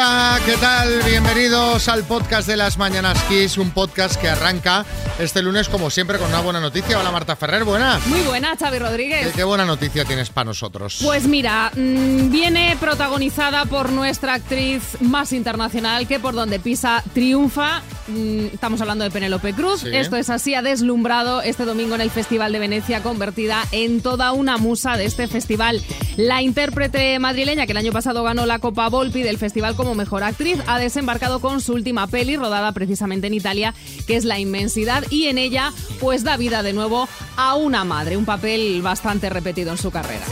Hola, ¿qué tal? Bienvenidos al podcast de las Mañanas Kiss, un podcast que arranca este lunes como siempre con una buena noticia. Hola Marta Ferrer, buenas. Muy buena, Xavi Rodríguez. ¿Qué, qué buena noticia tienes para nosotros? Pues mira, mm, viene protagonizada por nuestra actriz más internacional que por donde pisa triunfa. Mm, Estamos hablando de Penélope Cruz. Sí. Esto es así, ha deslumbrado este domingo en el Festival de Venecia, convertida en toda una musa de este festival. La intérprete madrileña, que el año pasado ganó la Copa Volpi del festival como mejor actriz, ha desembarcado con su última peli, rodada precisamente en Italia, que es La Inmensidad, y en ella, pues da vida de nuevo a una madre, un papel bastante repetido en su carrera.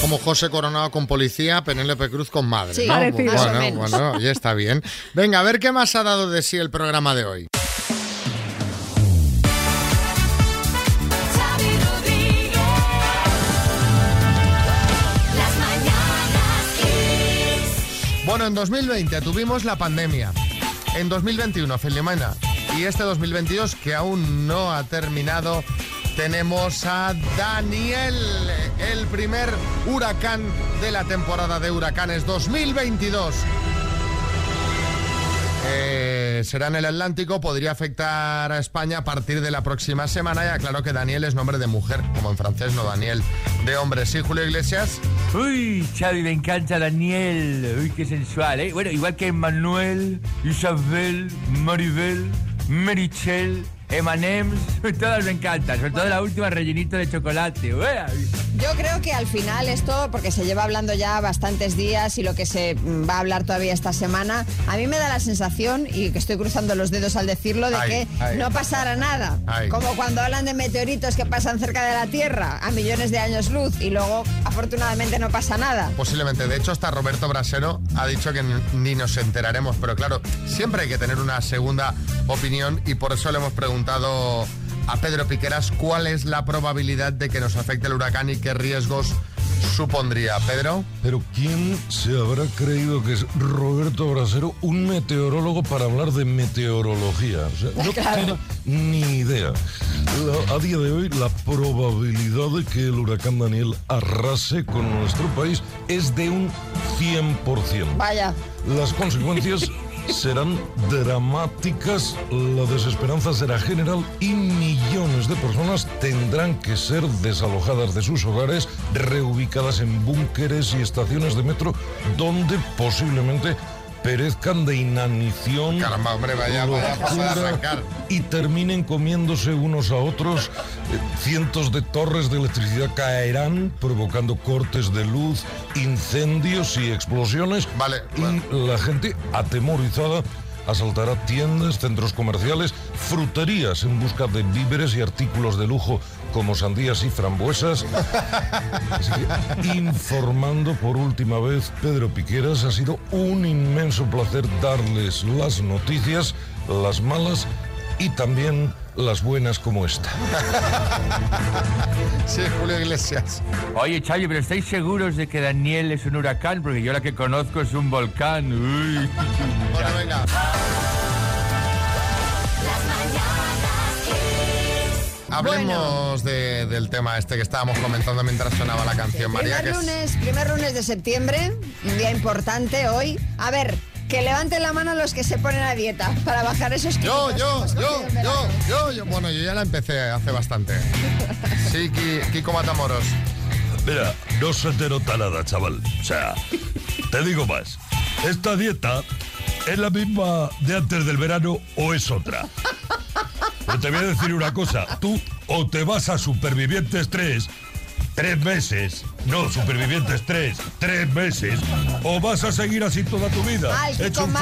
Como José Coronado con policía, Penélope Cruz con madre. Sí, Bueno, bueno, ya está bien. Venga, a ver qué más ha dado de sí el programa de hoy. En 2020 tuvimos la pandemia. En 2021, Filomena. Y este 2022, que aún no ha terminado, tenemos a Daniel, el primer huracán de la temporada de huracanes 2022. Eh, será en el Atlántico, podría afectar a España a partir de la próxima semana. Ya claro que Daniel es nombre de mujer, como en francés, no Daniel de hombre. Sí, Julio Iglesias. Uy, Xavi, me encanta Daniel. Uy, qué sensual, ¿eh? Bueno, igual que Manuel, Isabel, Maribel, Merichel, Emanems, todas me encantan. Sobre todo la última rellenito de chocolate. Yo creo que al final esto, porque se lleva hablando ya bastantes días y lo que se mm, va a hablar todavía esta semana, a mí me da la sensación, y que estoy cruzando los dedos al decirlo, de Ay, que ay. no pasará nada. Ay. Como cuando hablan de meteoritos que pasan cerca de la Tierra a millones de años luz y luego afortunadamente no pasa nada. Posiblemente. De hecho, hasta Roberto Brasero ha dicho que ni nos enteraremos. Pero claro, siempre hay que tener una segunda opinión y por eso le hemos preguntado a Pedro Piqueras cuál es la probabilidad de que nos afecte el huracán y qué riesgos supondría. Pedro. Pero ¿quién se habrá creído que es Roberto Brasero un meteorólogo para hablar de meteorología? O sea, no tiene ni idea. La- a día de hoy, la probabilidad de que el huracán Daniel arrase con nuestro país es de un 100%. Vaya. Las consecuencias serán dramáticas, la desesperanza será general y millones de personas tendrán que ser desalojadas de sus hogares, reubicadas en búnkeres y estaciones de metro donde posiblemente perezcan de inanición, Caramba, hombre, vaya, vaya paso de locura, arrancar. y terminen comiéndose unos a otros. Eh, Cientos de torres de electricidad caerán, provocando cortes de luz, incendios y explosiones. Vale, Y la gente atemorizada asaltará tiendas, centros comerciales, fruterías en busca de víveres y artículos de lujo como sandías y frambuesas. Así que, informando por última vez, Pedro Piqueras, ha sido un inmenso placer darles las noticias, las malas y también las buenas como esta. Sí, Julio Iglesias. Oye, Xavi, pero ¿estáis seguros de que Daniel es un huracán? Porque yo la que conozco es un volcán. Uy. Bueno, venga. Hablemos de- del tema este que estábamos comentando mientras sonaba la canción, María. Primer que es- lunes, primer lunes de septiembre, un día importante hoy. A ver, que levanten la mano los que se ponen a dieta para bajar esos Yo, kilos yo, hemos yo, en yo, verano. yo, yo. Bueno, yo ya la empecé hace bastante. Sí, Ki- Kiko Matamoros. Mira, no se te nota nada, chaval. O sea, te digo más. Esta dieta es la misma de antes del verano o es otra. Pero te voy a decir una cosa. Tú o te vas a Supervivientes 3 tres meses. No, Supervivientes 3, tres meses. O vas a seguir así toda tu vida. Mal, hecho un.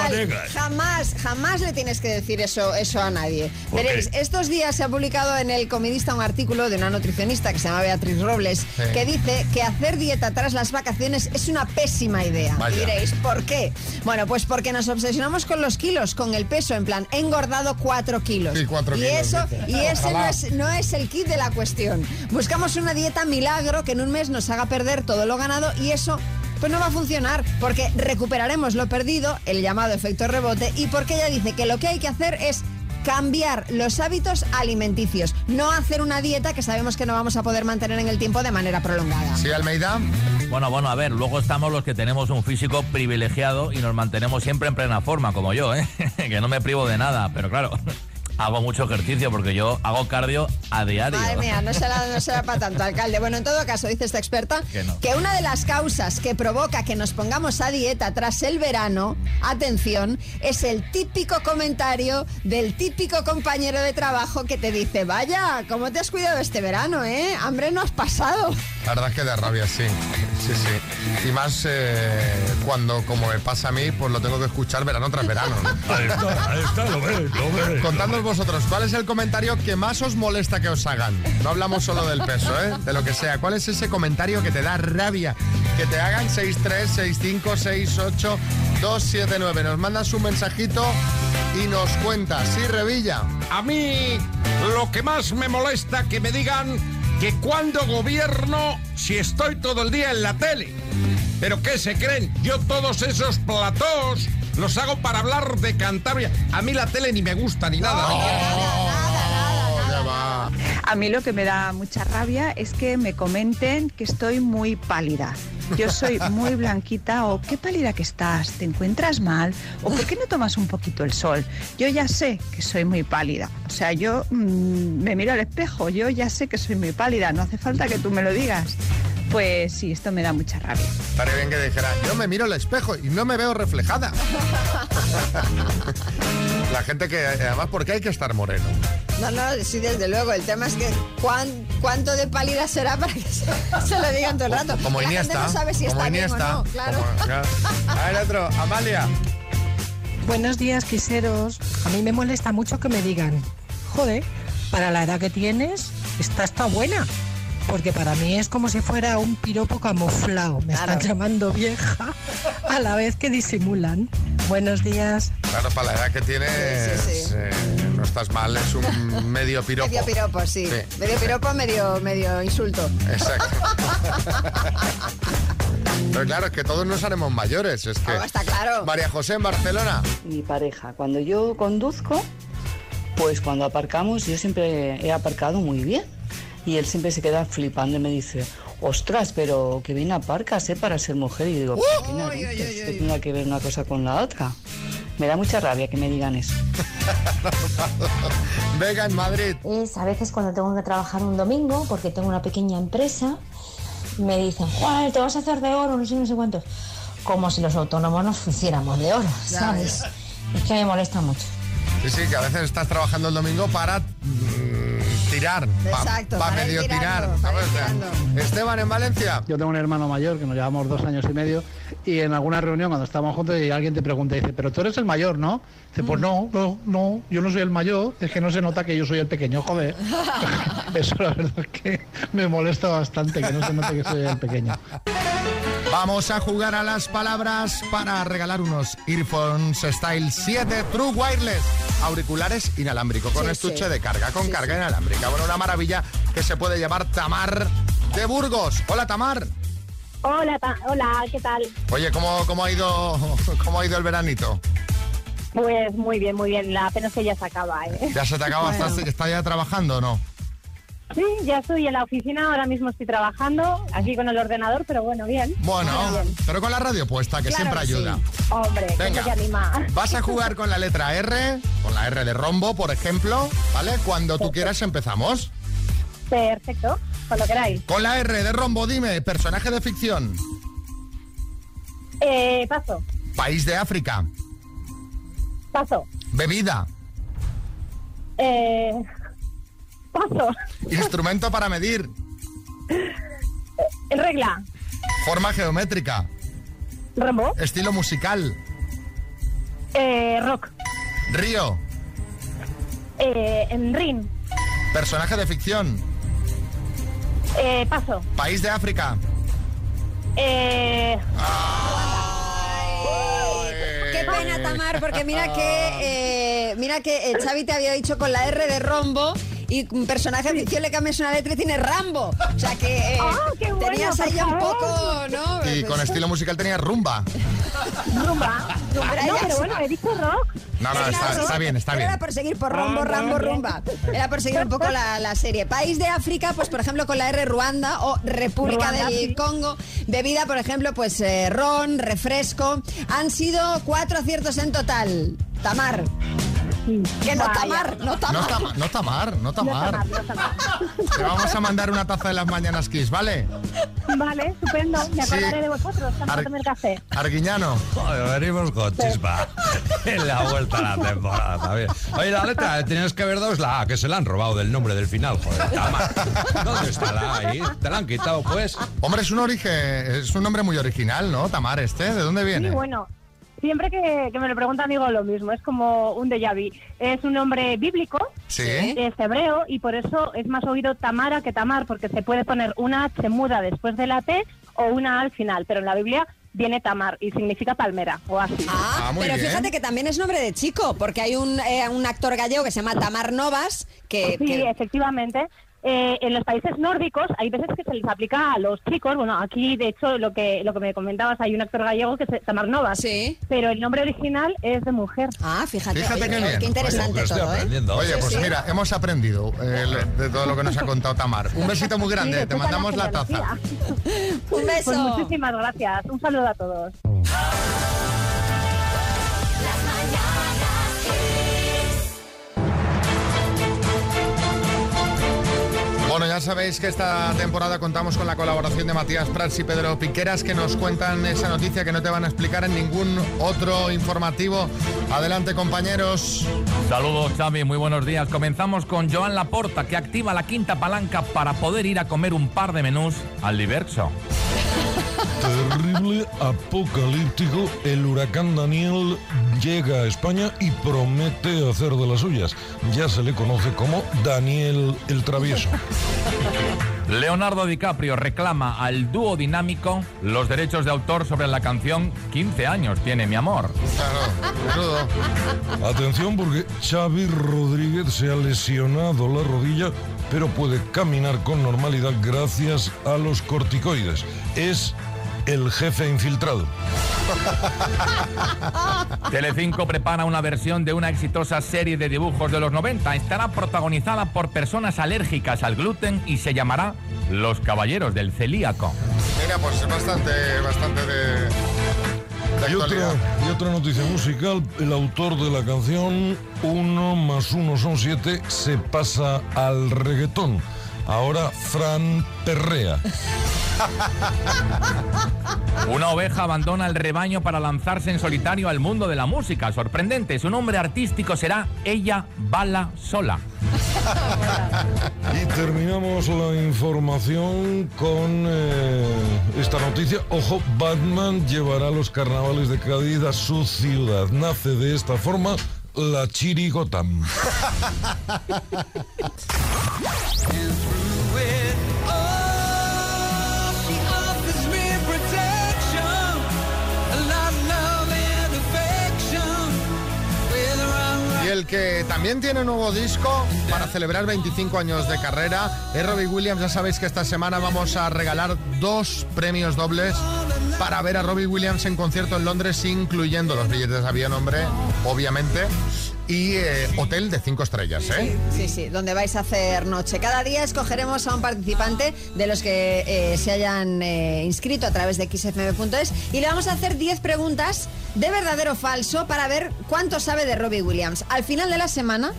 Jamás, jamás le tienes que decir eso, eso a nadie. ¿Por Veréis, qué? estos días se ha publicado en El Comidista un artículo de una nutricionista que se llama Beatriz Robles, Sí. que dice que hacer dieta tras las vacaciones es una pésima idea. Vaya. Diréis, ¿por qué? Bueno, pues porque nos obsesionamos con los kilos, con el peso, en plan, he engordado cuatro kilos. Sí, cuatro y kilos, eso, dice. y ese no es, no es el kit de la cuestión. Buscamos una dieta milagro que en un mes nos haga perder todo lo ganado y eso pues no va a funcionar porque recuperaremos lo perdido, el llamado efecto rebote, y porque ella dice que lo que hay que hacer es cambiar los hábitos alimenticios, no hacer una dieta que sabemos que no vamos a poder mantener en el tiempo de manera prolongada. Sí, Almeida. Bueno, bueno, a ver, luego estamos los que tenemos un físico privilegiado y nos mantenemos siempre en plena forma, como yo, ¿eh? que no me privo de nada, pero claro, hago mucho ejercicio porque yo hago cardio a diario. Madre mía, no será, no será para tanto, alcalde. Bueno, en todo caso, dice esta experta Que no. una de las causas que provoca que nos pongamos a dieta tras el verano, atención, es el típico comentario del típico compañero de trabajo que te dice, vaya, ¿cómo te has cuidado este verano, eh? Hambre no has pasado. La verdad es que de rabia, sí. Sí, sí. Y más eh, cuando, como me pasa a mí, pues lo tengo que escuchar verano tras verano. ¿no? Ahí está, ahí está, lo ves, lo ves. Contadnos vosotros, ¿cuál es el comentario que más os molesta que os hagan? No hablamos solo del peso, ¿eh? De lo que sea. ¿Cuál es ese comentario que te da rabia? Que te hagan 636568279. Nos mandas un mensajito y nos cuentas. Sí, Revilla. A mí lo que más me molesta que me digan que cuando gobierno si estoy todo el día en la tele. Pero ¿qué se creen? Yo todos esos platós los hago para hablar de Cantabria. A mí la tele ni me gusta ni nada. A mí lo que me da mucha rabia es que me comenten que estoy muy pálida. Yo soy muy blanquita o qué pálida que estás, te encuentras mal o por qué no tomas un poquito el sol. Yo ya sé que soy muy pálida. O sea, yo mm, me miro al espejo, yo ya sé que soy muy pálida, no hace falta que tú me lo digas. Pues sí, esto me da mucha rabia. Estaría bien que dijera, yo me miro al espejo y no me veo reflejada. La gente que, además, porque hay que estar moreno. No, no, sí, desde luego. El tema es que ¿cuán- ¿cuánto de pálida será para que se, se lo digan todo el rato? Como La gente Iniesta. no sabe si como está bien o Iniesta. no, claro. como- claro. A ver, otro. Amalia. Buenos días, quiseros. A mí me molesta mucho que me digan, joder, para la edad que tienes, esta está buena. Porque para mí es como si fuera un piropo camuflado. Me Claro. están llamando vieja a la vez que disimulan. Buenos días. Claro, para la edad que tienes, Sí, sí, sí. eh, no estás mal, es un medio piropo. Medio piropo, sí. Sí. Medio piropo, medio, medio insulto. Exacto. Pero claro, es que todos nos haremos mayores. Es que. Ah, está claro. María José en Barcelona. mi pareja. Cuando yo conduzco, pues cuando aparcamos, yo siempre he aparcado muy bien. Y él siempre se queda flipando y me dice, ostras, pero que bien aparcas, ¿eh? Para ser mujer. Y yo digo, ¿pero qué narices? ¿Qué tendrá que ver una cosa con la otra? Me da mucha rabia que me digan eso. Vega en Madrid. es a veces cuando tengo que trabajar un domingo, porque tengo una pequeña empresa, me dicen, Juan, te vas a hacer de oro, no sé, no sé cuántos. Como si los autónomos nos hiciéramos de oro, ¿sabes? Es que me molesta mucho. Sí, sí, que a veces estás trabajando el domingo para tirar. Exacto, Para para medio tirando, tirar. Esteban en Valencia. Yo tengo un hermano mayor que nos llevamos dos años y medio y en alguna reunión cuando estábamos juntos y alguien te pregunta y dice, pero tú eres el mayor, ¿no? Dice, pues no, no, no, yo no soy el mayor, es que no se nota que yo soy el pequeño, joder. Eso la verdad es que me molesta bastante que no se note que soy el pequeño. Vamos a jugar a las palabras para regalar unos Earphones Style 7 True Wireless. Auriculares inalámbricos con Sí, estuche sí. de carga, con Sí, carga sí. inalámbrica. Bueno, una maravilla que se puede llevar Tamar de Burgos. Hola Tamar. Hola, hola, ¿qué tal? Oye, ¿cómo, cómo, ha, ido, ¿cómo ha ido el veranito? Pues muy bien, muy bien. La pena que ya se acaba, ¿eh? ¿Ya se te acaba? ¿Estás, ¿Estás ya trabajando o no? Sí, ya estoy en la oficina, ahora mismo estoy trabajando, aquí con el ordenador, pero bueno, bien. Bueno, bien. pero con la radio puesta, que Claro siempre que sí. ayuda. Hombre, que Venga, se anima. vas a jugar con la letra R, con la R de rombo, por ejemplo, ¿vale? Cuando tú quieras empezamos. Perfecto, cuando queráis. Con la R de rombo, dime, personaje de ficción, Eh, paso, país de África, paso. bebida, Eh, paso. instrumento para medir, En regla, forma geométrica, Rambo. estilo musical, Eh, rock. río, Eh, en ring. personaje de ficción, Eh, paso. país de África. Eh, Qué pena, Tamar, porque mira que eh, mira que eh, Xavi te había dicho con la R de rombo y un personaje ficción le cambias una letra y tiene Rambo. O sea que eh, Ah, qué bueno, tenías ahí un poco, ¿no? Y Pues- con estilo musical tenía rumba. rumba. Rumba, no, pero bueno, he dicho rock. No, no, está, está bien, está bien. Era por seguir por rombo, rambo, rumba. Era por seguir un poco la, la serie. País de África, pues por ejemplo con la R Ruanda o República Ruanda, del sí. Congo. Bebida, por ejemplo, pues eh, ron, refresco. Han sido cuatro aciertos en total. Tamar. Que no Vaya. Tamar, no No Tamar. está, no está mar, no está No está mar. no está. Te vamos a mandar una taza de las mañanas Kiss, ¿vale? Vale, estupendo. Me Sí. acordaré de vosotros cuando Ar- tomé el café. Arguiñano. Joder, venimos con chispa. En la vuelta a la temporada también. Oye, la letra tenías que haber dado es la A, que se la han robado del nombre del final, joder. Tama. ¿Dónde está la A ahí? ¿Te la han quitado, pues? Hombre, es un origen, es un nombre muy original, ¿no? Tamar este, ¿de dónde viene? Sí, bueno. Siempre que, que me lo preguntan digo lo mismo, es como un déjà vu. Es un nombre bíblico, Sí. es hebreo y por eso es más oído Tamara que Tamar, porque se puede poner una H muda después de la T o una A al final, pero en la Biblia viene Tamar y significa palmera o así. Ah, Ah, muy pero bien. fíjate que también es nombre de chico, porque hay un, eh, un actor gallego que se llama Tamar Novas, que, Sí, que- efectivamente. Eh, en los países nórdicos hay veces que se les aplica a los chicos. Bueno, aquí de hecho lo que lo que me comentabas hay un actor gallego que se Tamar Novas. Sí. Pero el nombre original es de mujer. Ah, fíjate, Fíjate oye, qué qué, bien. qué interesante Pues estoy todo, ¿eh? Oye, pues sí. mira, hemos aprendido eh, de todo lo que nos ha contado Tamar. Un besito muy grande, Sí, te mandamos la taza. Un beso. Pues muchísimas gracias. Un saludo a todos. Bueno, ya sabéis que esta temporada contamos con la colaboración de Matías Prats y Pedro Piqueras que nos cuentan esa noticia que no te van a explicar en ningún otro informativo. Adelante, compañeros. Saludos, Xavi, muy buenos días. Comenzamos con Joan Laporta, que activa la quinta palanca para poder ir a comer un par de menús al Diverso. Terrible, apocalíptico, el huracán Daniel llega a España y promete hacer de las suyas. Ya se le conoce como Daniel el Travieso. Leonardo DiCaprio reclama al dúo dinámico los derechos de autor sobre la canción 15 años tiene mi amor. Claro. Atención porque Xavi Rodríguez se ha lesionado la rodilla, pero puede caminar con normalidad gracias a los corticoides. Es el jefe infiltrado. Telecinco prepara una versión de una exitosa serie de dibujos de los 90. Estará protagonizada por personas alérgicas al gluten y se llamará Los Caballeros del Celíaco. Mira, pues es bastante, bastante de, de Y otra, y otra noticia musical, el autor de la canción Uno más uno son siete se pasa al reggaetón. Ahora Fran Perrea. Una oveja abandona el rebaño para lanzarse en solitario al mundo de la música. Sorprendente, su nombre artístico será Ella Bala Sola. Y terminamos la información con eh, esta noticia. Ojo, Batman llevará los carnavales de Cádiz a su ciudad. Nace de esta forma la Chirigotam. Y el que también tiene nuevo disco para celebrar 25 años de carrera es Robbie Williams. Ya sabéis que esta semana vamos a regalar dos premios dobles para ver a Robbie Williams en concierto en Londres, incluyendo los billetes de avión, hombre, obviamente, y eh, hotel de 5 estrellas, ¿eh? Sí, sí, donde vais a hacer noche. Cada día escogeremos a un participante de los que eh, se hayan eh, inscrito a través de xfm.es y le vamos a hacer 10 preguntas de verdadero o falso para ver cuánto sabe de Robbie Williams. Al final de la semana,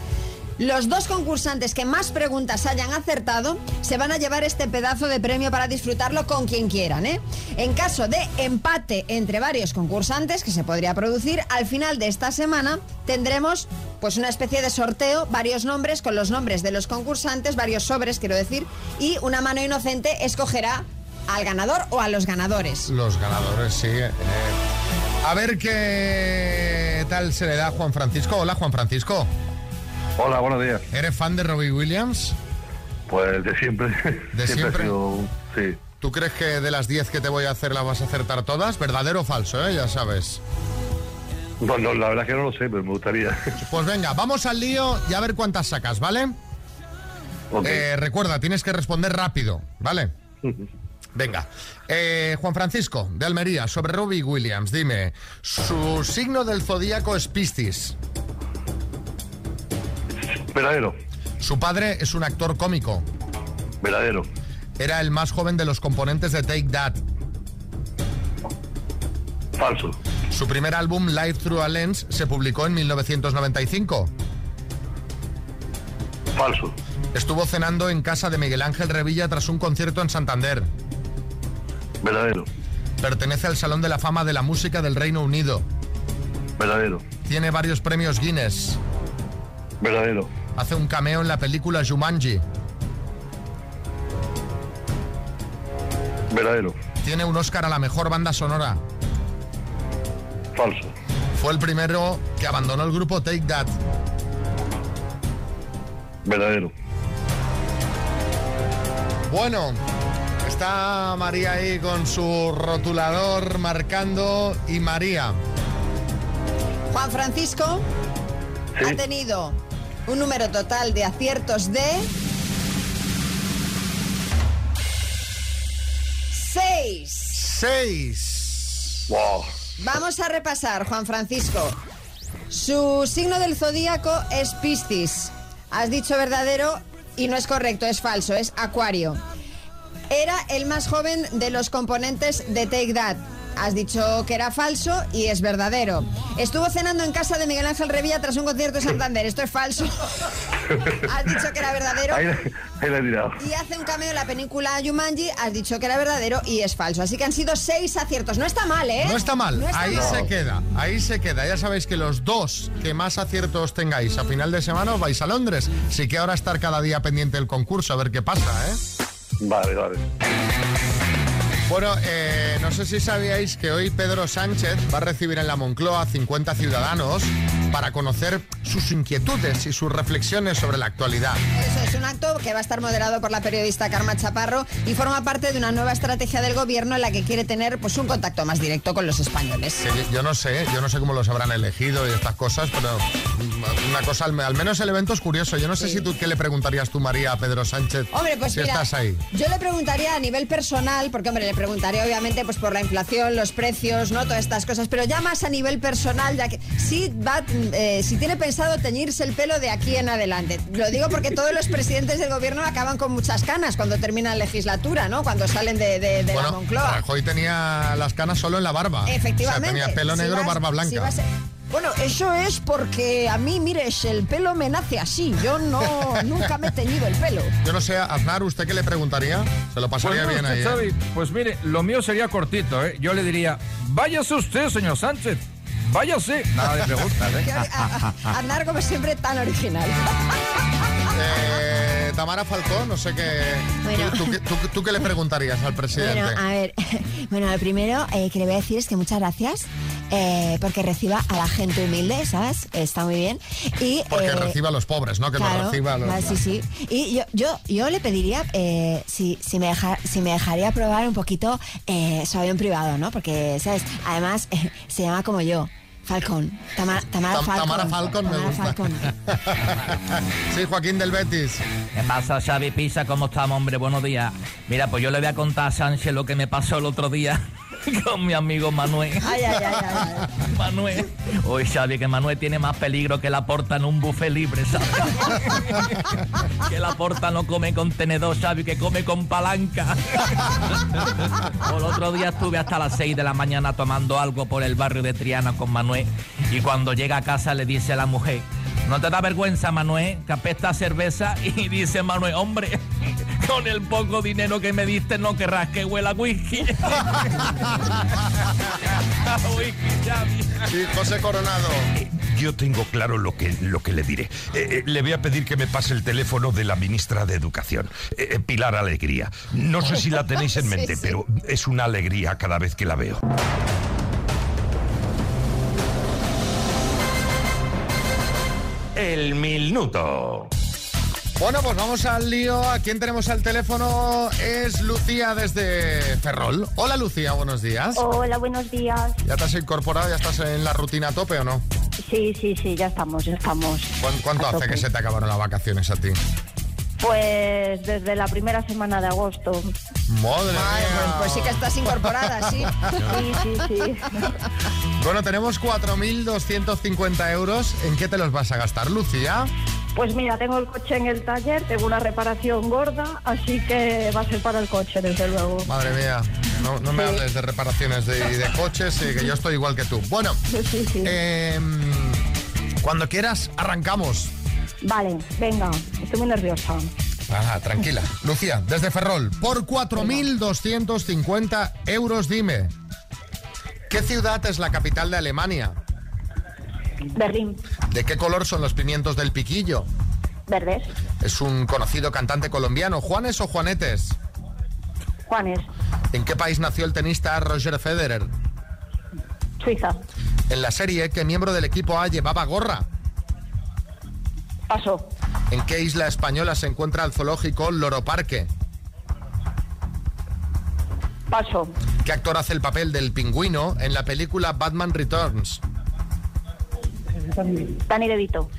los dos concursantes que más preguntas hayan acertado se van a llevar este pedazo de premio para disfrutarlo con quien quieran. ¿eh? En caso de empate entre varios concursantes que se podría producir, al final de esta semana tendremos pues una especie de sorteo, varios nombres con los nombres de los concursantes, varios sobres quiero decir, y una mano inocente escogerá al ganador o a los ganadores. Los ganadores, sí. eh. A ver qué tal se le da a Juan Francisco. Hola, Juan Francisco. Hola, buenos días. ¿Eres fan de Robbie Williams? Pues de siempre. ¿De siempre? sido, sí. ¿Tú crees que de las 10 que te voy a hacer las vas a acertar todas? ¿Verdadero o falso, eh? Ya sabes. No, no, la verdad es que no lo sé, pero me gustaría. Pues venga, vamos al lío y a ver cuántas sacas, ¿vale? Eh, recuerda, tienes que responder rápido, ¿vale? Venga. Eh, Juan Francisco, de Almería, sobre Robbie Williams, dime, su signo del zodíaco es Piscis. Verdadero. Su padre es un actor cómico. Verdadero. Era el más joven de los componentes de Take That. Falso. Su primer álbum, Live Through a Lens, se publicó en 1995. Falso. Estuvo cenando en casa de Miguel Ángel Revilla tras un concierto en Santander. Verdadero. Pertenece al Salón de la Fama de la Música del Reino Unido. Verdadero. Tiene varios premios Guinness. Verdadero. Hace un cameo en la película Jumanji. Verdadero. Tiene un Oscar a la mejor banda sonora. Falso. Fue el primero que abandonó el grupo Take That. Verdadero. Bueno, está María ahí con su rotulador marcando y María. Juan Francisco ha tenido un número total de aciertos de... Seis. Seis. Wow. Vamos a repasar, Juan Francisco. Su signo del zodíaco es Piscis. Has dicho verdadero y no es correcto, es falso, es Acuario. Era el más joven de los componentes de Take That. Has dicho que era falso y es verdadero. Estuvo cenando en casa de Miguel Ángel Revilla tras un concierto en Santander. Esto es falso. Has dicho que era verdadero. Ahí, la- ahí la he tirado. Y hace un cameo en la película Jumanji. Has dicho que era verdadero y es falso. Así que han sido seis aciertos. No está mal, ¿eh? No está mal, No está ahí mal. se queda, ahí se queda. Ya sabéis que los dos que más aciertos tengáis a final de semana os vais a Londres. Sí que ahora estar cada día pendiente del concurso, a ver qué pasa, ¿eh? Vale, vale. Bueno, eh, no sé si sabíais que hoy Pedro Sánchez va a recibir en la Moncloa 50 ciudadanos para conocer sus inquietudes y sus reflexiones sobre la actualidad. Eso es un acto que va a estar moderado por la periodista Karma Chaparro y forma parte de una nueva estrategia del gobierno en la que quiere tener pues un contacto más directo con los españoles. Que yo- no sé, yo no sé cómo los habrán elegido y estas cosas, pero mm, una cosa, al, menos el evento es curioso. Yo no sé si tú qué le preguntarías tú, María, a Pedro Sánchez, Hombre, pues si mira, estás ahí. yo le preguntaría a nivel personal, porque hombre, le preguntaría obviamente pues por la inflación, los precios, no todas estas cosas, pero ya más a nivel personal, ya que si va, eh, si tiene pensado teñirse el pelo de aquí en adelante. Lo digo porque todos los presidentes del gobierno acaban con muchas canas cuando terminan legislatura, ¿no? Cuando salen de, de- de la Moncloa. Rajoy tenía las canas solo en la barba. Efectivamente. O sea, tenía pelo Si negro, vas- barba blanca. Bueno, eso es porque a mí, mires, el pelo me nace así. Yo no, nunca me he teñido el pelo. Yo no sé, Aznar, ¿usted qué le preguntaría? Se lo pasaría Pues bien ahí. ¿eh? Xavi, pues mire, lo mío sería cortito, ¿eh? Yo le diría, váyase usted, señor Sánchez. Váyase. Nada de preguntas, ¿eh? Andar como siempre tan original. Eh, Tamara Falcón, no sé qué. Bueno. ¿tú, tú qué- tú- tú qué le preguntarías al presidente? Bueno, a ver, bueno, lo primero eh, que le voy a decir es que muchas gracias eh, porque reciba a la gente humilde, ¿sabes? Está muy bien. Y, Porque eh, reciba a los pobres, ¿no? Que claro, reciba a los. claro, sí, sí. Y yo, yo, yo le pediría eh, si, si, me deja- si me dejaría probar un poquito eh, su avión privado, ¿no? Porque, ¿sabes? Además, eh, se llama como yo. Falcón. Tamara, Tamara Tam- Falcón. Tamara Falcon me Tamara gusta. Falcón. sí, Joaquín del Betis. ¿Qué pasa, Xavi Pisa? ¿Cómo estamos, hombre? Buenos días. Mira, pues yo le voy a contar a Sánchez lo que me pasó el otro día con mi amigo Manuel. Ay, ay, ay, ay. Manuel. Uy, Xavi, que Manuel tiene más peligro que la porta en un buffet libre, ¿sabes? que la porta no come con tenedor, Xavi, que come con palanca. el otro día estuve hasta las 6 de la mañana tomando algo por el barrio de Triana con Manuel y cuando llega a casa le dice a la mujer, ¿no te da vergüenza, Manuel, que apesta cerveza? Y dice Manuel, hombre, con el poco dinero que me diste no querrás que huela a whisky. Sí, José Coronado. Yo tengo claro lo que, lo que le diré. Eh, eh, le voy a pedir que me pase el teléfono de la ministra de Educación, eh, Pilar Alegría. No sé si la tenéis en Sí, mente, sí. pero es una alegría cada vez que la veo. El minuto. Bueno, pues vamos al lío. ¿A quién tenemos al teléfono? Es Lucía desde Ferrol. Hola Lucía, buenos días. Hola, buenos días. ¿Ya te has incorporado? ¿Ya estás en la rutina a tope o no? Sí, sí, sí, ya estamos, ya estamos. ¿Cuán- ¿Cuánto hace tope. que se te acabaron las vacaciones a ti? Pues desde la primera semana de agosto. Madre Ay, mía. pues, pues sí que estás incorporada, sí. Sí, sí, sí. Bueno, tenemos 4.250 euros. ¿En qué te los vas a gastar, Lucía? Pues mira, tengo el coche en el taller, tengo una reparación gorda, así que va a ser para el coche, desde luego. Madre mía, no, no me hables de reparaciones de, y de coches, que yo estoy igual que tú. Bueno, em, cuando quieras, arrancamos. Vale, venga, estoy muy nerviosa. Ah, tranquila. Lucía, desde Ferrol, por 4.250 euros, dime. ¿Qué ciudad es la capital de Alemania? Berlín, ¿De qué color son los pimientos del piquillo? verdes, Es un conocido cantante colombiano. ¿Juanes o Juanetes? Juanes, ¿En qué país nació el tenista Roger Federer? Suiza, En la serie, ¿qué miembro del equipo A llevaba gorra? paso, ¿En qué isla española se encuentra el zoológico Loro Parque? paso, ¿Qué actor hace el papel del pingüino en la película Batman Returns? Dani De Vito,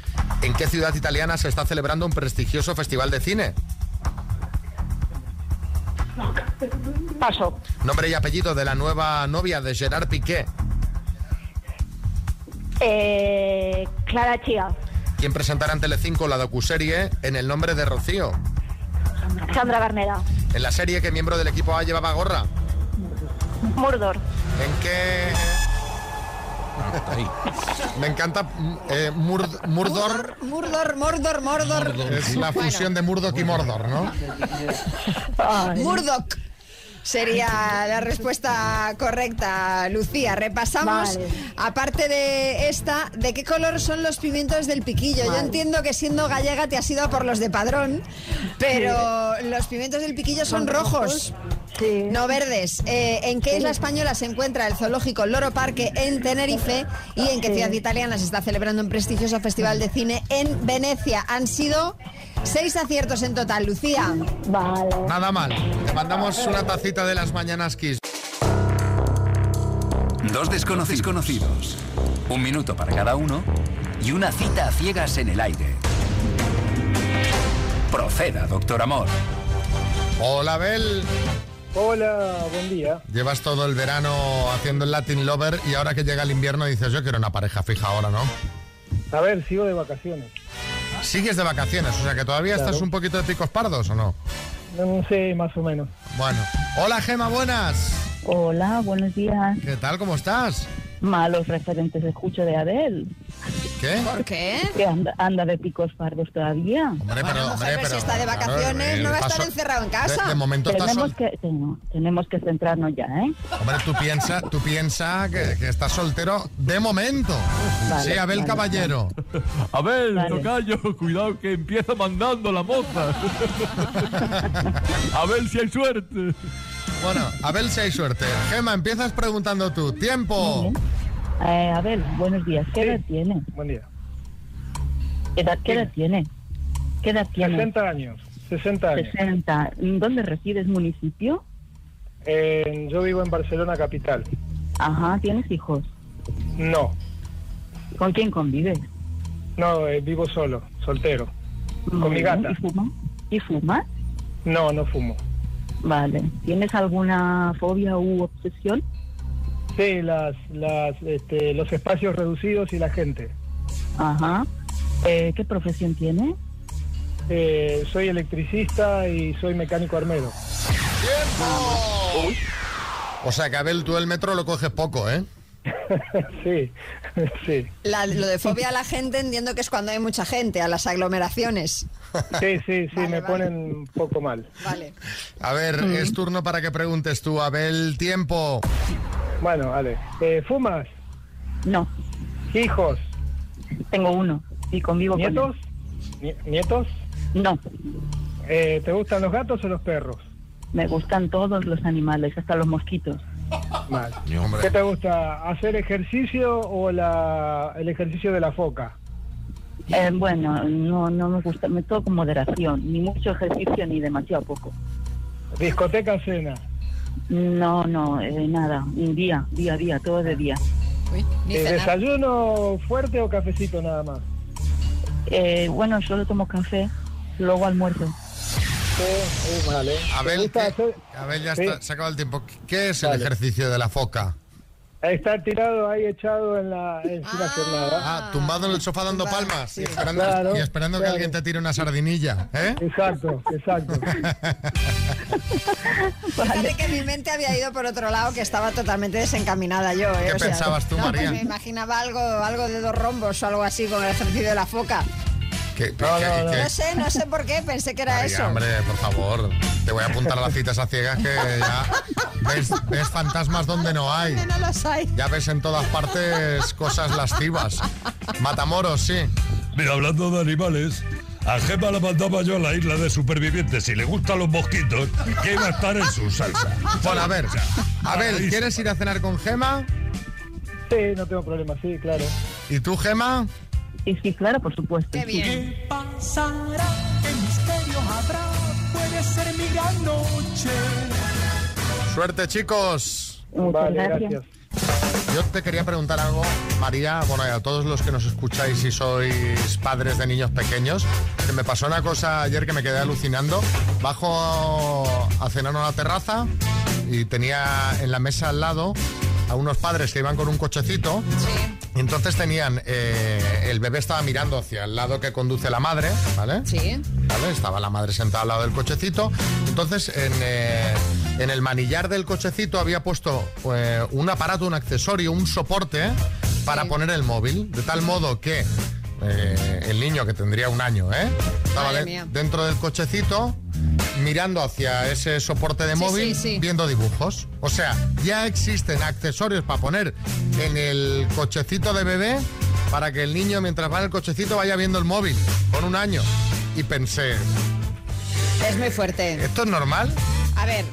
¿En qué ciudad italiana se está celebrando un prestigioso festival de cine? paso, Nombre y apellido de la nueva novia de Gerard Piqué. eh, Clara Chía, ¿Quién presentará en Telecinco la docuserie En el nombre de Rocío? Sandra Garnera, En la serie, ¿qué miembro del equipo A llevaba gorra? Mordor, ¿En qué...? Me encanta eh, Murd- Murdor. Murdor, Mordor, Mordor. Es la fusión de Murdoch y Mordor, ¿no? Murdoch. Sería la respuesta correcta, Lucía. Repasamos, Vale. aparte de esta, ¿de qué color son los pimientos del piquillo? Yo entiendo que siendo gallega te has ido a por los de padrón, pero los pimientos del piquillo son Son rojos. rojos. Sí. No verdes. Eh, ¿En qué isla española se encuentra el zoológico Loro Parque en Tenerife y en qué Sí. ciudad italiana se está celebrando un prestigioso festival de cine en Venecia? Han sido seis aciertos en total, Lucía. Vale. Nada mal. Te mandamos una tacita de las mañanas Kiss. Dos desconocidos conocidos. Un minuto para cada uno y una cita a ciegas en el aire. Proceda, doctor Amor. Hola, Bel. Hola, buen día. Llevas todo el verano haciendo el Latin Lover y ahora que llega el invierno dices, yo quiero una pareja fija ahora, ¿no? A ver, sigo de vacaciones. Sigues de vacaciones, o sea que todavía Claro. estás un poquito de picos pardos, ¿o no? No sé, más o menos. Bueno. Hola, Gema, buenas. Hola, buenos días. ¿Qué tal? ¿Cómo estás? Malos referentes escucho de Adel. ¿Qué? ¿Por qué? Que anda, anda de picos pardos todavía. Hombre, Bueno, mujer, pero si está de vacaciones, no va a estar encerrado en casa. De, de momento estás tenemos sol- que, tengo- tenemos que centrarnos ya, ¿eh? Hombre, tú piensas tú piensa que, que estás soltero de momento. Vale, sí, Abel vale, Caballero. A ver, Vale. tocayo, cuidado que empieza mandando la moza. A ver si hay suerte. Bueno, Abel, si hay suerte. Gema, empiezas preguntando tú. ¡Tiempo! Eh, Abel, buenos días. ¿Qué edad tiene? Buen día. ¿Qué edad, qué edad tiene? ¿Qué edad tiene? 60 años. 60 años. 60. ¿Dónde resides? ¿Municipio? Eh, yo vivo en Barcelona capital. Ajá, ¿tienes hijos? No, ¿Con quién convives? no, eh, vivo solo, soltero. Con mi gata. ¿Y fumas? ¿Y fumas? No, no fumo. Vale. ¿Tienes alguna fobia u obsesión? Sí, las, las, este, los espacios reducidos y la gente. Ajá. Eh, ¿Qué profesión tiene? Eh, soy electricista y soy mecánico armero. O sea que Abel, tú el metro lo coges poco, ¿eh? sí, sí. La- lo de fobia a la gente entiendo que es cuando hay mucha gente, a las aglomeraciones. Sí, sí, sí, Vale, me vale. ponen un poco mal. Vale. A ver, Mm. es turno para que preguntes tú, Abel. Tiempo. Bueno, vale. Eh, ¿Fumas? No. ¿Hijos? Tengo uno y convivo ¿Nietos? Ni- ¿Nietos? con él. No. Eh, ¿Te gustan los gatos o los perros? Me gustan todos los animales, hasta los mosquitos. Hombre. ¿Qué te gusta? ¿Hacer ejercicio o la, el ejercicio de la foca? Eh, bueno, no, no me gusta, me todo con moderación, ni mucho ejercicio ni demasiado poco. ¿Discoteca cena? No, no, eh, nada, un día, día a día, todo de día. ni Eh. ¿Desayuno fuerte o cafecito nada más? Eh, bueno, solo tomo café, luego almuerzo. Sí, uh, vale. ¿Te Abel, gusta ¿qué- hacer- Abel, ya Sí. está, se acaba el tiempo. ¿Qué es el Vale. ejercicio de la foca? Está tirado ahí echado en la, en, nada. Ah, tumbado en el sofá dando palmas y esperando, Claro, y esperando que claro. alguien te tire una sardinilla, ¿eh? Exacto, exacto. Fíjate que mi mente había ido por otro lado, que estaba totalmente desencaminada yo. ¿eh? ¿Qué pensabas tú, no, pues María? me imaginaba algo, algo de dos rombos o algo así con el ejercicio de la foca. ¿Qué- qué- No, qué- no, no. qué- No sé, no sé por qué, pensé que era eso. hombre, por favor. Te voy a apuntar a las citas a ciegas que ya ves, ves fantasmas donde no hay. Que no los hay. Ya ves en todas partes cosas lascivas. Matamoros, sí. Mira, hablando de animales, a Gemma la mandaba yo a la isla de supervivientes. Si le gustan los mosquitos, que iba a estar en su salsa. Bueno, a ver. Abel, ¿quieres ir a cenar con Gema? Sí, no tengo problema, sí, claro. ¿Y tú, Gema? Y sí, claro, por supuesto. Qué bien. pasará? ¿Qué misterio habrá? Puede ser mi gran noche. Suerte, chicos. Muchas Vale, gracias. gracias. Yo te quería preguntar algo, María, bueno, y a todos los que nos escucháis y sois padres de niños pequeños, que me pasó una cosa ayer que me quedé alucinando. Bajo a cenar a una terraza y tenía en la mesa al lado a unos padres que iban con un cochecito. Y entonces tenían, eh, el bebé estaba mirando hacia el lado que conduce la madre, ¿vale? Sí. ¿Vale? Estaba la madre sentada al lado del cochecito. Entonces, en, eh, en el manillar del cochecito había puesto eh, un aparato, un accesorio, un soporte para poner el móvil, de tal modo que eh, el niño, que tendría un año, ¿eh? estaba de- dentro del cochecito mirando hacia ese soporte de Sí, móvil, sí, sí. viendo dibujos. O sea, ya existen accesorios para poner en el cochecito de bebé para que el niño, mientras va en el cochecito, vaya viendo el móvil con un año. Y pensé, Es muy fuerte. ¿esto es normal? A ver,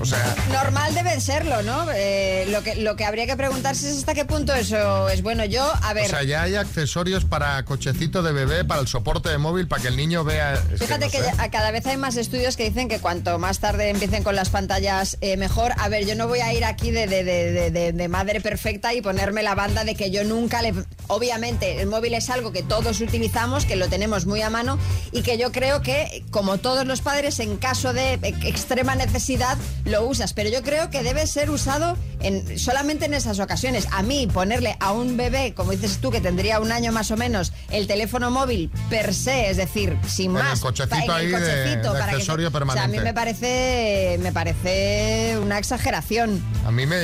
O sea, normal debe serlo, ¿no? Eh, lo, que, lo que habría que preguntarse es hasta qué punto eso es bueno. Yo, a ver, o sea, ya hay accesorios para cochecito de bebé, para el soporte de móvil, para que el niño vea... es Fíjate no que sé. ya- a cada vez hay más estudios que dicen que cuanto más tarde empiecen con las pantallas, eh, mejor. A ver, yo no voy a ir aquí de, de- madre perfecta y ponerme la banda de que yo nunca le... Obviamente, el móvil es algo que todos utilizamos, que lo tenemos muy a mano y que yo creo que, como todos los padres, en caso de e- extrema necesidad, lo usas. Pero yo creo que debe ser usado en, solamente en esas ocasiones. A mí, ponerle a un bebé, como dices tú, que tendría un año más o menos, el teléfono móvil per se, es decir, sin En el más. cochecito pa- ahí de- de para que accesorio O sea, a mí permanente. me parece, me parece una exageración. A mí me,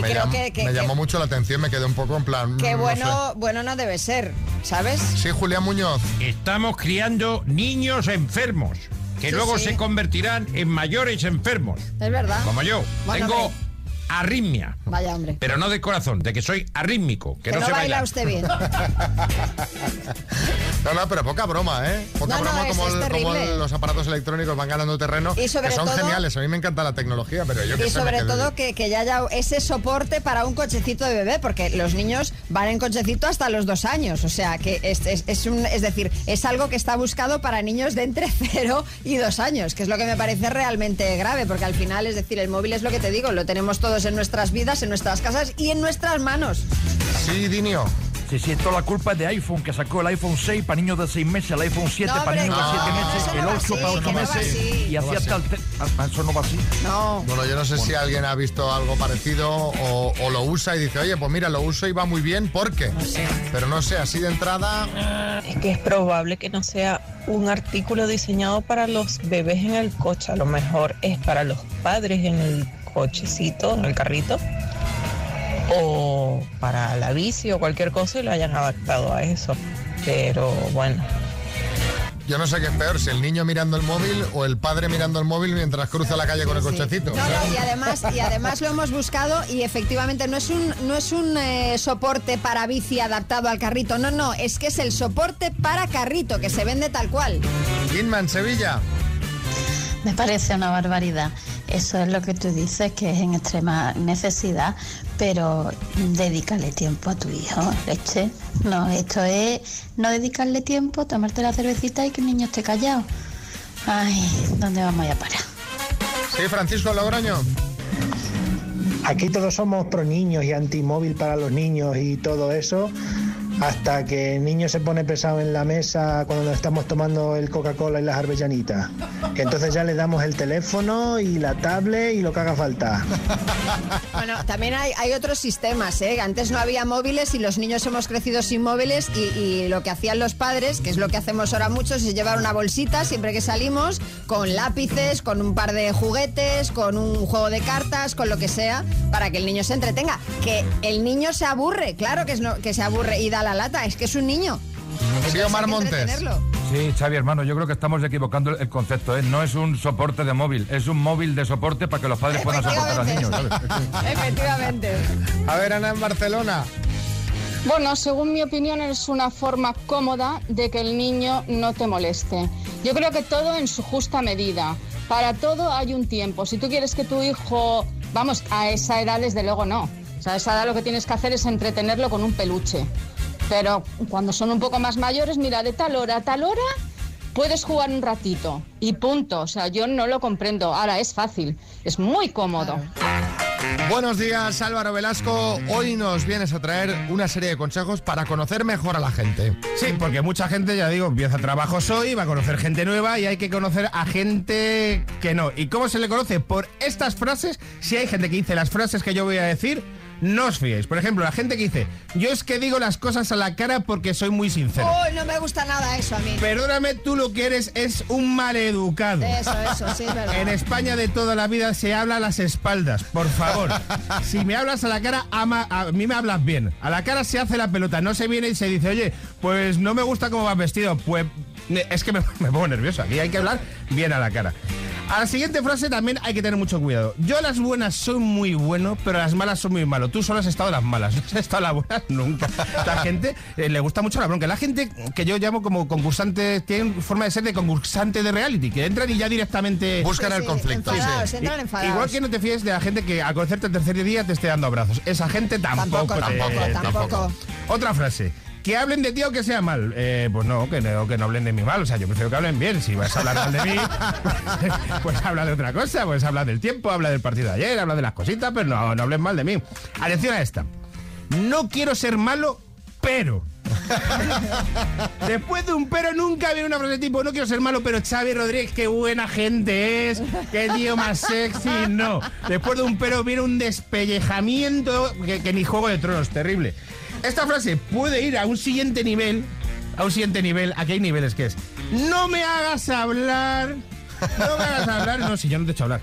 me, creo llam- que- que- me que- llamó mucho la atención, me quedé un poco en plan... Que mm, no bueno, bueno no debe ser, ¿sabes? Sí, Julián Muñoz. Estamos criando niños enfermos, que Sí, luego sí. se convertirán en mayores enfermos, Es verdad. como yo. Bueno, Tengo. Arritmia, Vaya hombre. pero no de corazón, de que soy arrítmico, que, Que no, no se baila baila. usted bien. No, no, pero poca broma, ¿eh? Poca No, no, broma como, es el- como los aparatos electrónicos van ganando terreno. Y sobre que son todo- geniales. A mí me encanta la tecnología, pero yo que Y sé, sobre todo que, que ya haya ese soporte para un cochecito de bebé, porque los niños van en cochecito hasta los dos años. O sea, que es, es, es un, es decir, es algo que está buscado para niños de entre 0 y 2 años, que es lo que me parece realmente grave, porque al final, es decir, el móvil es lo que te digo, lo tenemos todos en nuestras vidas, en nuestras casas y en nuestras manos. Sí, Dinio. Sí, sí, toda la culpa es de iPhone, que sacó el iPhone 6 para niños de 6 meses, el iPhone 7 No, para niños de no, 7 meses, el no va 8 así, para 8 que no va meses. Y así hasta el... te- ah, Eso no va así. No. Bueno, yo no sé si alguien ha visto algo parecido o, o lo usa y dice, oye, pues mira, lo uso y va muy bien, ¿por qué? Pero no sé, así de entrada... Es que es probable que no sea un artículo diseñado para los bebés en el coche, a lo mejor es para los padres en el cochecito, en el carrito, o para la bici o cualquier cosa y lo hayan adaptado a eso. Pero bueno, Yo no sé qué es peor, si el niño mirando el móvil o el padre mirando el móvil mientras cruza la calle con el cochecito. No, no, y además, y además lo hemos buscado y efectivamente no es un, no es un eh, soporte para bici adaptado al carrito, no, no, es que es el soporte para carrito, que se vende tal cual. Inman, Sevilla. Me parece una barbaridad. Eso es lo que tú dices, que es en extrema necesidad, pero dedícale tiempo a tu hijo, leche. No, esto es no dedicarle tiempo, tomarte la cervecita y que el niño esté callado. Ay, ¿dónde vamos a parar? Sí, Francisco Logroño. Aquí todos somos pro niños y antimóvil para los niños y todo eso, hasta que el niño se pone pesado en la mesa cuando estamos tomando el Coca-Cola y las arbellanitas. Entonces ya le damos el teléfono y la tablet y lo que haga falta. Bueno, también hay, hay otros sistemas, ¿eh? Antes no había móviles y los niños hemos crecido sin móviles y, y lo que hacían los padres, que es lo que hacemos ahora muchos, es llevar una bolsita siempre que salimos con lápices, con un par de juguetes, con un juego de cartas, con lo que sea, para que el niño se entretenga. Que el niño se aburre, claro que, es no- que se aburre y da la lata, es que es un niño. Sí, Omar Montes. Sí, Xavi, hermano, yo creo que estamos equivocando el concepto. ¿eh? No es un soporte de móvil, es un móvil de soporte para que los padres puedan soportar a los niños. ¿sabes? Efectivamente. A ver, Ana, en Barcelona. Bueno, según mi opinión es una forma cómoda de que el niño no te moleste. Yo creo que todo en su justa medida. Para todo hay un tiempo. Si tú quieres que tu hijo, vamos, a esa edad desde luego no. O sea, a esa edad lo que tienes que hacer es entretenerlo con un peluche. Pero cuando son un poco más mayores, mira, de tal hora a tal hora puedes jugar un ratito y punto. O sea, yo no lo comprendo. Ahora es fácil, es muy cómodo. Buenos días, Álvaro Velasco. Hoy nos vienes a traer una serie de consejos para conocer mejor a la gente. Sí, porque mucha gente, ya digo, empieza trabajos hoy, va a conocer gente nueva y hay que conocer a gente que no. ¿Y cómo se le conoce? Por estas frases. Si hay gente que dice las frases que yo voy a decir, no os fiéis. Por ejemplo, la gente que dice, yo es que digo las cosas a la cara porque soy muy sincero. Uy, no me gusta nada eso a mí. Perdóname, tú lo que eres es un maleducado. Eso, eso, sí, es verdad. En España de toda la vida se habla a las espaldas, por favor. Si me hablas a la cara, ama- a mí me hablas bien. A la cara se hace la pelota, no se viene y se dice, oye, pues no me gusta cómo vas vestido. Pues es que me, me pongo nervioso. Aquí hay que hablar bien a la cara. A la siguiente frase también hay que tener mucho cuidado. Yo a las buenas soy muy bueno, pero a las malas soy muy malo. Tú solo has estado las malas, no has estado las buenas nunca. La gente eh, le gusta mucho la bronca. La gente que yo llamo como concursante, tiene forma de ser de concursante de reality, que entran y ya directamente... Buscan Sí, el conflicto, enfadados, sí. entran I- enfadados. Igual que no te fíes de la gente que al conocerte el tercer día te esté dando abrazos. Esa gente tampoco. Tampoco, te- tampoco, tampoco. Otra frase. Que hablen de ti o que sea mal. Eh, pues no que, no, que no hablen de mí mal. O sea, yo prefiero que hablen bien. Si vas a hablar mal de mí, pues habla de otra cosa. Pues habla del tiempo, habla del partido de ayer, habla de las cositas, pero no, no hablen mal de mí. Atención a esta. No quiero ser malo, pero. Después de un pero nunca viene una frase tipo no quiero ser malo, pero Xavi Rodríguez, qué buena gente es, qué tío más sexy, no. Después de un pero viene un despellejamiento que, que ni Juego de Tronos, terrible. Esta frase puede ir a un siguiente nivel, a un siguiente nivel, aquí hay niveles que es, no me hagas hablar, no me hagas hablar, no, si yo no te he hecho hablar.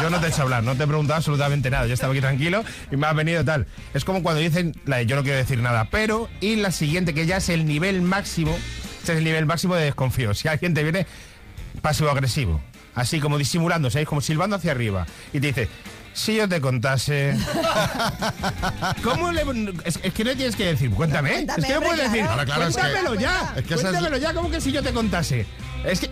Yo no te he hecho hablar, no te he preguntado absolutamente nada. Yo estaba aquí tranquilo y me ha venido tal. Es como cuando dicen yo no quiero decir nada, pero y la siguiente que ya es el nivel máximo, este es el nivel máximo de desconfío. Si alguien te viene pasivo-agresivo, así como disimulando, ¿sabéis? Como silbando hacia arriba y te dice, si yo te contase... ¿Cómo le...? Es, es que no tienes que decir, cuéntame. Cuéntame, es que no puedes decir, claro. Claro, claro, es que- cuéntamelo ya. es que es- cuéntamelo ya, como que si yo te contase. Es que...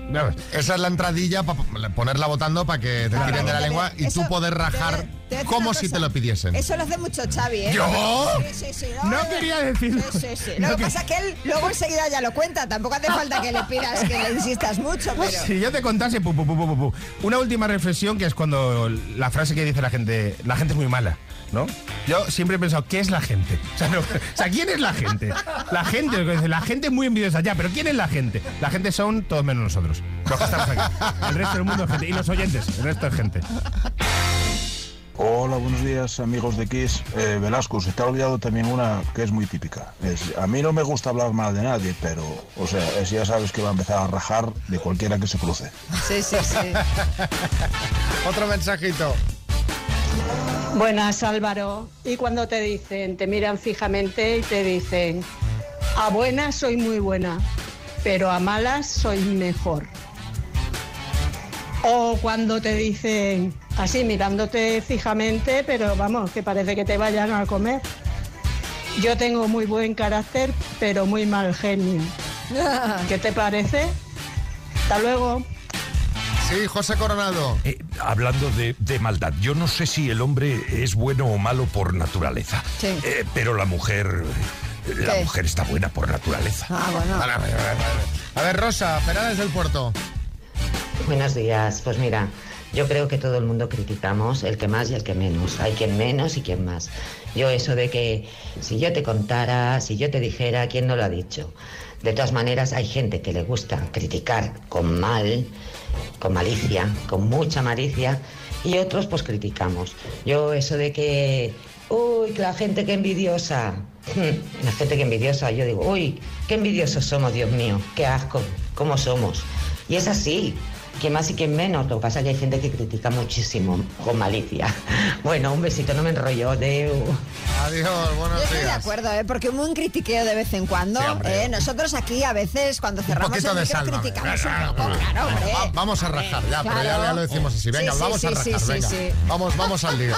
Esa es la entradilla para ponerla votando para que te Claro. tiren de la lengua y tú poder rajar te como si te lo pidiesen. Eso lo hace mucho Xavi, ¿eh? ¿Yo? Sí, sí, sí. No quería decirlo. Sí. No Lo que pasa es que él luego enseguida ya lo cuenta. Tampoco hace falta que le pidas que le insistas mucho, pero... Si yo te contase, pu, pu, pu. una última reflexión que es cuando la frase que dice la gente, la gente es muy mala, ¿no? Yo siempre he pensado, ¿qué es la gente? O sea, no, o sea, ¿quién es la gente? La gente, lo que dice, la gente es muy envidiosa ya, pero ¿quién es la gente? La gente son todos menos nosotros, los que estamos aquí. El resto del mundo es gente, y los oyentes, el resto es gente. Hola, buenos días amigos de Kiss. Eh, Velasco, se te ha olvidado también una que es muy típica. Es, a mí no me gusta hablar mal de nadie, pero, o sea, es, ya sabes que va a empezar a rajar de cualquiera que se cruce. Sí, sí, sí. Otro mensajito. Buenas Álvaro. Y cuando te dicen, te miran fijamente y te dicen, a buenas soy muy buena, pero a malas soy mejor. O cuando te dicen, así mirándote fijamente, pero vamos, que parece que te vayan a comer. Yo tengo muy buen carácter, pero muy mal genio. ¿Qué te parece? Hasta luego. Sí, José Coronado. Eh, hablando de, de maldad, yo no sé si el hombre es bueno o malo por naturaleza, Sí. Eh, pero la mujer, la ¿Qué? mujer está buena por naturaleza. Ah, bueno. A ver, a ver, a ver. A ver, Rosa, Perales del Puerto. Buenos días. Pues mira, Yo creo que todo el mundo criticamos, el que más y el que menos. Hay quien menos y quien más. Yo eso de que si yo te contara, si yo te dijera, ¿quién no lo ha dicho? De todas maneras, hay gente que le gusta criticar con mal, con malicia, con mucha malicia, y otros pues criticamos. Yo eso de que, uy, que la gente que envidiosa, la gente que envidiosa, yo digo, uy, qué envidiosos somos, Dios mío, qué asco, cómo somos. Y es así, quien más y quien menos. Lo que pasa es que hay gente que critica muchísimo con malicia. Bueno, un besito, no me enrollo. Deu. Adiós, buenos Yo estoy de días. acuerdo, ¿eh? porque un buen critiqueo de vez en cuando. Sí, hombre. ¿eh? Nosotros aquí a veces cuando cerramos el de micro sálvame. criticamos Venga, un poco, venga, claro, hombre. va- vamos a rajar ya, pero ya, Claro. ya lo decimos así. Venga, Sí, sí, vamos a rajar, sí, sí, venga. sí. Vamos, vamos al Rodríguez.